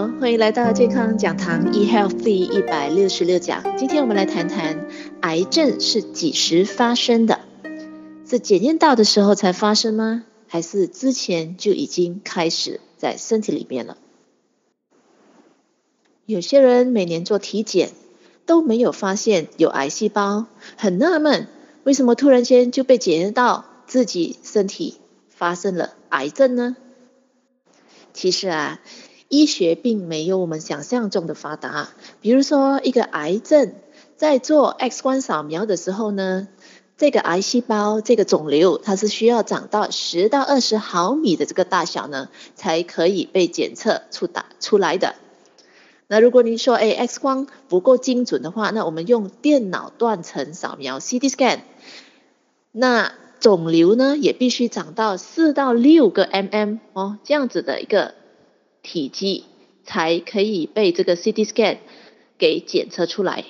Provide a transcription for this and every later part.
欢迎来到健康讲堂 eHealth 第一百六十六讲。今天我们来谈谈癌症是几时发生的？是检验到的时候才发生吗？还是之前就已经开始在身体里面了？有些人每年做体检都没有发现有癌细胞，很纳闷，为什么突然间就被检验到自己身体发生了癌症呢？其实啊，医学并没有我们想象中的发达。比如说，一个癌症在做 X 光扫描的时候呢，这个癌细胞、这个肿瘤，它是需要长到十到二十毫米的这个大小呢，才可以被检测出打出来的。那如果您说，哎，X 光不够精准的话，那我们用电脑断层扫描 CT scan，那。肿瘤呢，也必须长到四到六个 mm 哦，这样子的一个体积，才可以被这个 CT scan 给检测出来。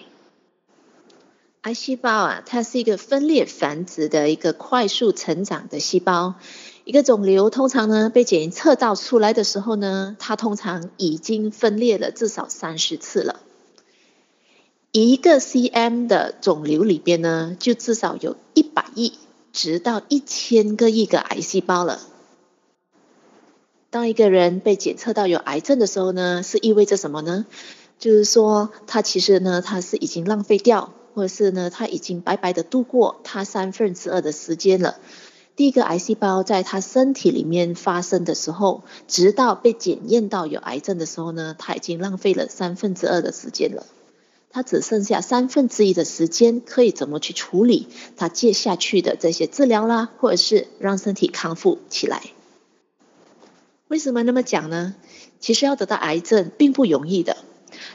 癌细胞啊，它是一个分裂繁殖的一个快速成长的细胞。一个肿瘤通常呢，被检测到出来的时候呢，它通常已经分裂了至少三十次了。一个 cm 的肿瘤里边呢，就至少有一百亿。直到一千个亿个癌细胞了。当一个人被检测到有癌症的时候呢，是意味着什么呢？就是说，他其实呢，他是已经浪费掉，或者是呢，他已经白白的度过他三分之二的时间了。第一个癌细胞在他身体里面发生的时候，直到被检验到有癌症的时候呢，他已经浪费了三分之二的时间了。他只剩下三分之一的时间，可以怎么去处理他接下去的这些治疗啦，或者是让身体康复起来？为什么那么讲呢？其实要得到癌症并不容易的。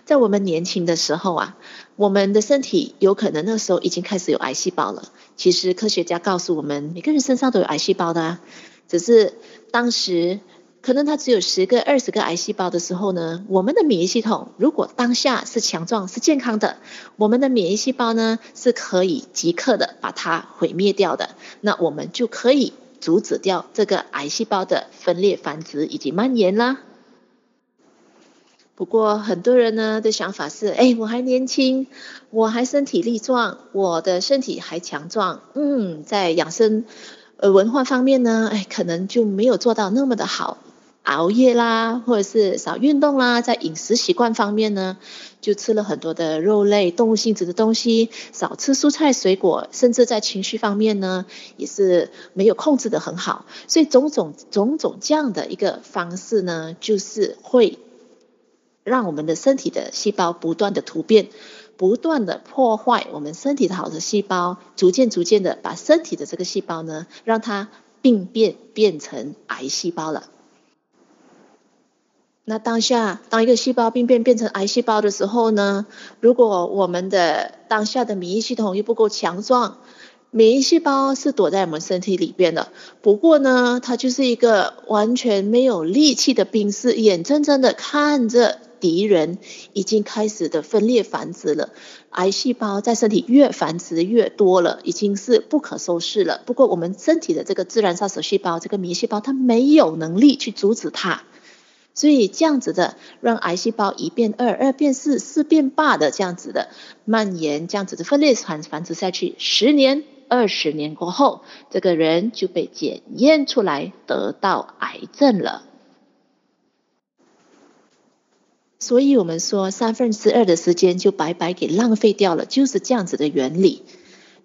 在我们年轻的时候啊，我们的身体有可能那时候已经开始有癌细胞了。其实科学家告诉我们，每个人身上都有癌细胞的啊，只是当时。可能它只有十个、二十个癌细胞的时候呢，我们的免疫系统如果当下是强壮、是健康的，我们的免疫细胞呢是可以即刻的把它毁灭掉的，那我们就可以阻止掉这个癌细胞的分裂繁殖以及蔓延啦。不过很多人呢的想法是，哎，我还年轻，我还身体力壮，我的身体还强壮，嗯，在养生呃文化方面呢，哎，可能就没有做到那么的好。熬夜啦，或者是少运动啦，在饮食习惯方面呢，就吃了很多的肉类、动物性质的东西，少吃蔬菜水果，甚至在情绪方面呢，也是没有控制的很好。所以种种种种这样的一个方式呢，就是会让我们的身体的细胞不断的突变，不断的破坏我们身体的好的细胞，逐渐逐渐的把身体的这个细胞呢，让它病变变成癌细胞了。那当下，当一个细胞病变变成癌细胞的时候呢，如果我们的当下的免疫系统又不够强壮，免疫细胞是躲在我们身体里边的。不过呢，它就是一个完全没有力气的兵士，眼睁睁的看着敌人已经开始的分裂繁殖了，癌细胞在身体越繁殖越多了，已经是不可收拾了。不过我们身体的这个自然杀手细胞，这个免疫细胞，它没有能力去阻止它。所以这样子的，让癌细胞一变二，二变四，四变八的这样子的蔓延，这样子的分裂繁繁殖下去，十年、二十年过后，这个人就被检验出来得到癌症了。所以我们说，三分之二的时间就白白给浪费掉了，就是这样子的原理。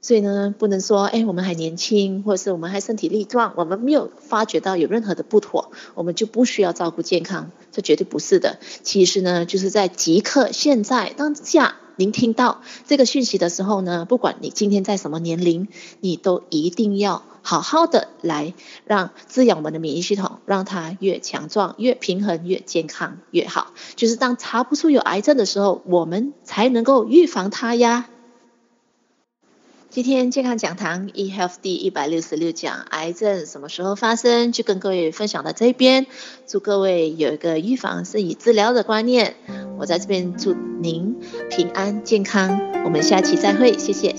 所以呢，不能说，哎，我们还年轻，或者是我们还身体力壮，我们没有发觉到有任何的不妥，我们就不需要照顾健康，这绝对不是的。其实呢，就是在即刻、现在、当下，您听到这个讯息的时候呢，不管你今天在什么年龄，你都一定要好好的来让滋养我们的免疫系统，让它越强壮、越平衡、越健康越好。就是当查不出有癌症的时候，我们才能够预防它呀。今天健康讲堂 eHealth 第一百六十六讲，癌症什么时候发生？就跟各位分享到这边，祝各位有一个预防胜于治疗的观念。我在这边祝您平安健康，我们下期再会，谢谢。